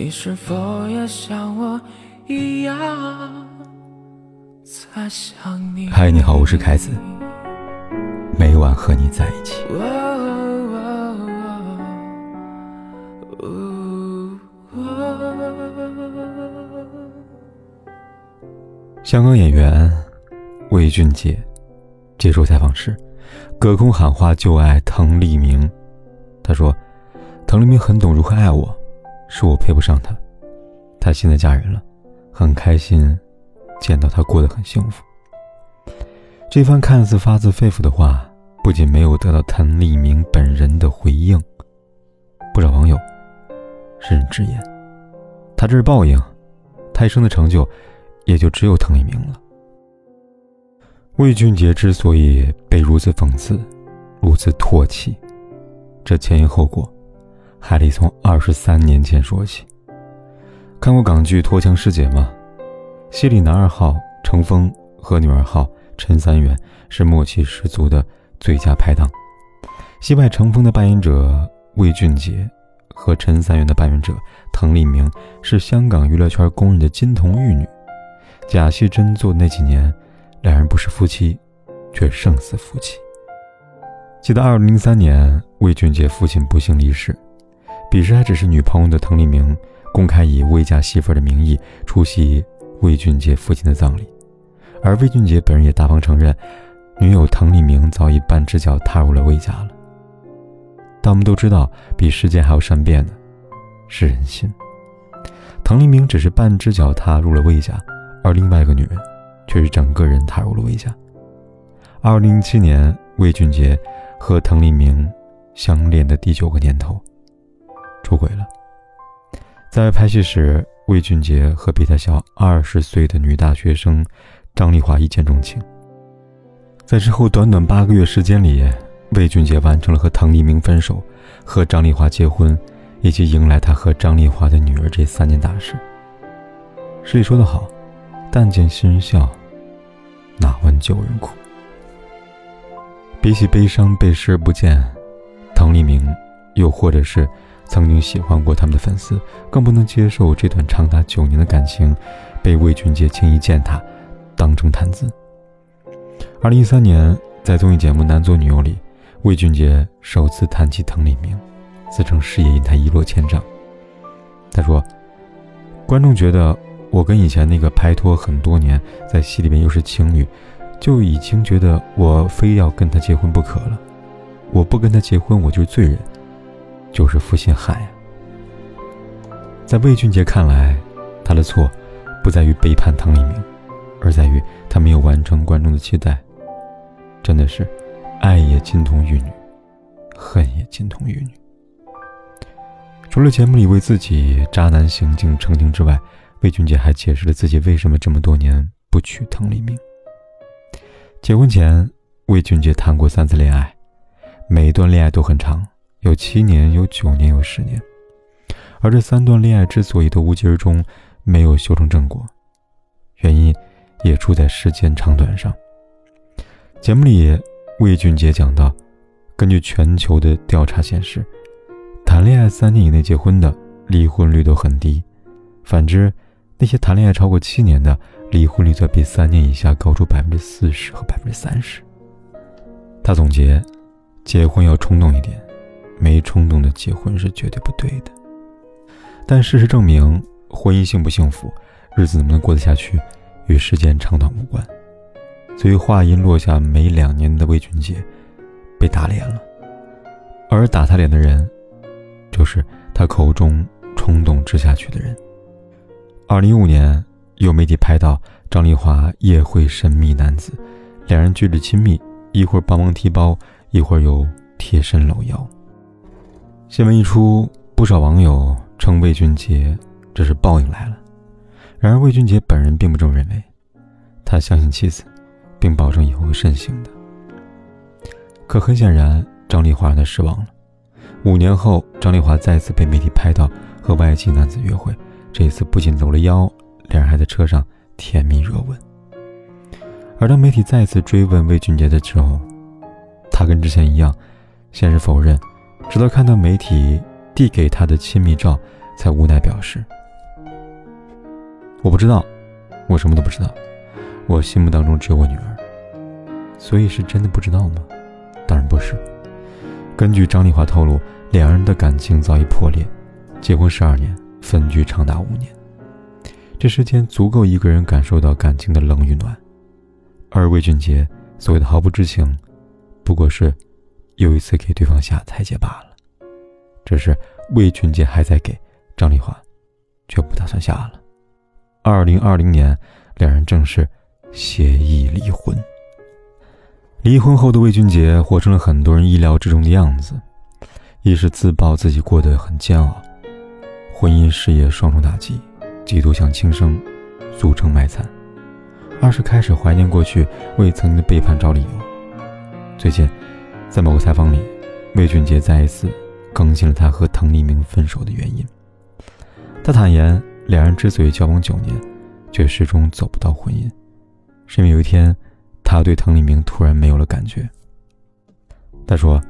你是否也像我一样在想你？嗨，你好，我是凯子，每晚和你在一起。香港演员魏俊杰接受采访时，隔空喊话旧爱滕丽明。他说：“滕丽明很懂如何爱我。”是我配不上她，她现在嫁人了，很开心，见到她过得很幸福。这番看似发自肺腑的话，不仅没有得到滕丽明本人的回应，不少网友甚至直言，他这是报应，他一生的成就也就只有滕丽明了。魏俊杰之所以被如此讽刺，如此唾弃，这前因后果。还得从二十三年前说起。看过港剧《脱缰师姐》吗？戏里男二号程峰和女二号陈三元是默契十足的最佳拍档。戏外程峰的扮演者魏俊杰和陈三元的扮演者滕丽明是香港娱乐圈公认的金童玉女。假戏真做那几年，两人不是夫妻，却胜似夫妻。记得二零零三年，魏俊杰父亲不幸离世。彼时还只是女朋友的滕丽明，公开以未嫁媳妇的名义出席魏俊杰父亲的葬礼，而魏俊杰本人也大方承认，女友滕丽明早已半只脚踏入了魏家了。但我们都知道，比时间还要善变的，是人心。滕丽明只是半只脚踏入了魏家，而另外一个女人，却是整个人踏入了魏家。二零零七年，魏俊杰和滕丽明相恋的第九个年头。出轨了。在拍戏时，魏俊杰和比他小二十岁的女大学生张丽华一见钟情。在之后短短八个月时间里，魏俊杰完成了和滕丽明分手、和张丽华结婚，以及迎来他和张丽华的女儿这三件大事。诗里说得好：“但见新人笑，哪闻旧人哭。”比起悲伤被视而不见，滕丽明，又或者是。曾经喜欢过他们的粉丝，更不能接受这段长达九年的感情被魏俊杰轻易践踏，当成谈资。二零一三年，在综艺节目《男左女右》里，魏俊杰首次谈起滕丽明，自称事业因他一落千丈。他说：“观众觉得我跟以前那个拍拖很多年，在戏里面又是情侣，就已经觉得我非要跟他结婚不可了。我不跟他结婚，我就是罪人。”就是负心汉呀！在魏俊杰看来，他的错不在于背叛唐立明，而在于他没有完成观众的期待。真的是，爱也金童玉女，恨也金童玉女。除了节目里为自己渣男行径澄清之外，魏俊杰还解释了自己为什么这么多年不娶唐立明。结婚前，魏俊杰谈过三次恋爱，每一段恋爱都很长。有七年，有九年，有十年，而这三段恋爱之所以都无疾而终，没有修成正果，原因也出在时间长短上。节目里，魏俊杰讲到，根据全球的调查显示，谈恋爱三年以内结婚的离婚率都很低，反之，那些谈恋爱超过七年的离婚率则比三年以下高出百分之四十和百分之三十。他总结，结婚要冲动一点。没冲动的结婚是绝对不对的，但事实证明，婚姻幸不幸福，日子能不能过得下去，与时间长短无关。所以话音落下没两年的魏俊杰，被打脸了，而打他脸的人，就是他口中冲动之下去的人。二零一五年，有媒体拍到张丽华夜会神秘男子，两人举止亲密，一会儿帮忙提包，一会儿又贴身搂腰。新闻一出，不少网友称魏俊杰这是报应来了。然而魏俊杰本人并不这么认为，他相信妻子，并保证以后会慎行的。可很显然，张丽华让他失望了。五年后，张丽华再次被媒体拍到和外籍男子约会，这一次不仅搂了腰，两人还在车上甜蜜热吻。而当媒体再次追问魏俊杰的时候，他跟之前一样，先是否认。直到看到媒体递给他的亲密照，才无奈表示：“我不知道，我什么都不知道。我心目当中只有我女儿，所以是真的不知道吗？当然不是。根据张丽华透露，两人的感情早已破裂，结婚十二年，分居长达五年。这时间足够一个人感受到感情的冷与暖，而魏俊杰所谓的毫不知情，不过是又一次给对方下台阶罢了。只是魏俊杰还在给。”张丽华却不打算下了。二零二零年，两人正式协议离婚。离婚后的魏俊杰活成了很多人意料之中的样子：一是自曝自己过得很煎熬，婚姻事业双重打击，几度想轻生，俗称卖惨；二是开始怀念过去，为曾经的背叛找理由。最近，在某个采访里，魏俊杰再一次更新了他和滕丽明分手的原因。他坦言，两人之所以交往九年，却始终走不到婚姻，是因为有一天，他对滕丽明突然没有了感觉。他说：“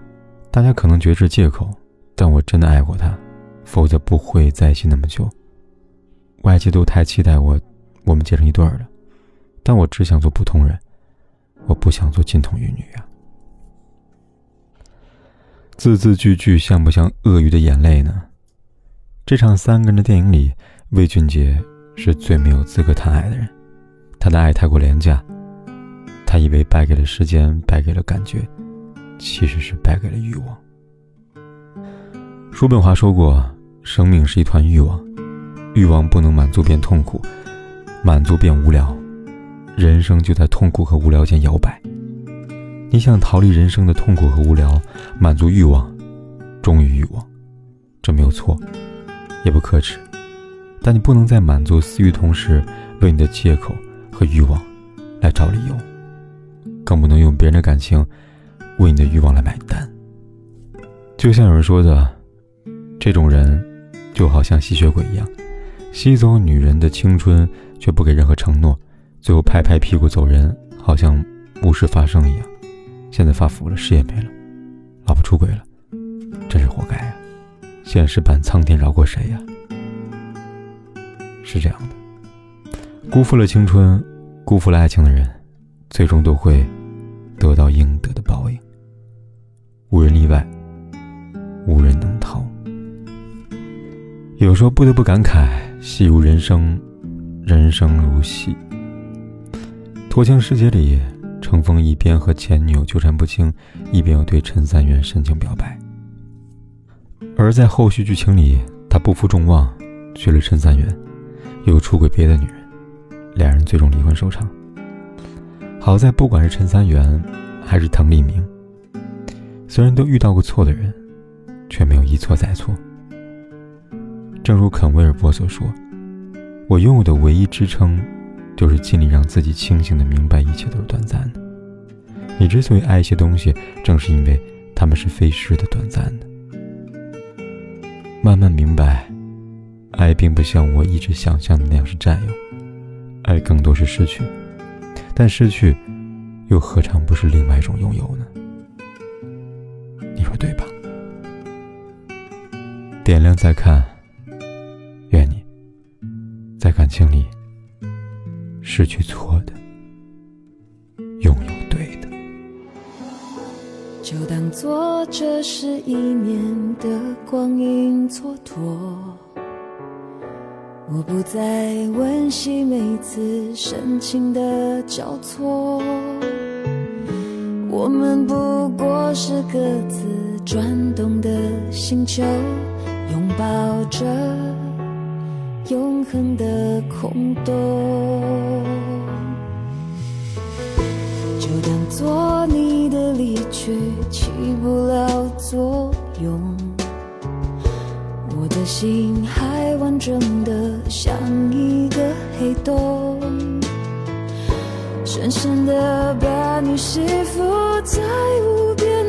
大家可能觉得是借口，但我真的爱过他，否则不会在一起那么久。外界都太期待我，我们结成一对儿了，但我只想做普通人，我不想做金童玉女啊。”字字句句像不像鳄鱼的眼泪呢？这场三个人的电影里，魏俊杰是最没有资格谈爱的人。他的爱太过廉价，他以为败给了时间，败给了感觉，其实是败给了欲望。叔本华说过：“生命是一团欲望，欲望不能满足便痛苦，满足便无聊，人生就在痛苦和无聊间摇摆。你想逃离人生的痛苦和无聊，满足欲望，忠于欲望，这没有错。”也不可耻，但你不能在满足私欲同时，为你的借口和欲望来找理由，更不能用别人的感情为你的欲望来买单。就像有人说的，这种人就好像吸血鬼一样，吸走女人的青春，却不给任何承诺，最后拍拍屁股走人，好像无事发生一样。现在发福了，事业没了，老婆出轨了，真是活该啊！现实版苍天饶过谁呀？是这样的，辜负了青春，辜负了爱情的人，最终都会得到应得的报应。无人例外，无人能逃。有时候不得不感慨：戏如人生，人生如戏。《脱缰世界》里，程峰一边和前女友纠缠不清，一边又对陈三元深情表白。而在后续剧情里，他不负众望，娶了陈三元，又出轨别的女人，两人最终离婚收场。好在不管是陈三元，还是滕立明，虽然都遇到过错的人，却没有一错再错。正如肯威尔波所说：“我拥有的唯一支撑，就是尽力让自己清醒的明白一切都是短暂的。你之所以爱一些东西，正是因为他们是飞逝的、短暂的。”慢慢明白，爱并不像我一直想象的那样是占有，爱更多是失去。但失去，又何尝不是另外一种拥有呢？你说对吧？点亮再看，愿你在感情里失去错的，拥有对的。就当做这是一年的光阴蹉跎，我不再温习每次深情的交错，我们不过是各自转动的星球，拥抱着永恒的空洞，就当做你的离去。起不了作用，我的心还完整的像一个黑洞，深深的把你吸附在无边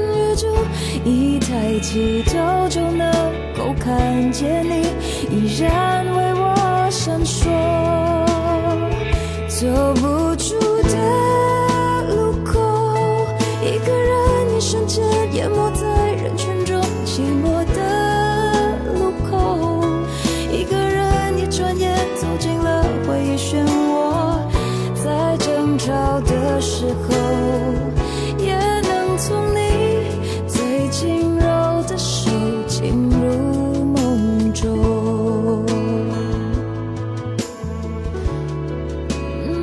一抬起头就能够看见你，依然为我闪烁，走不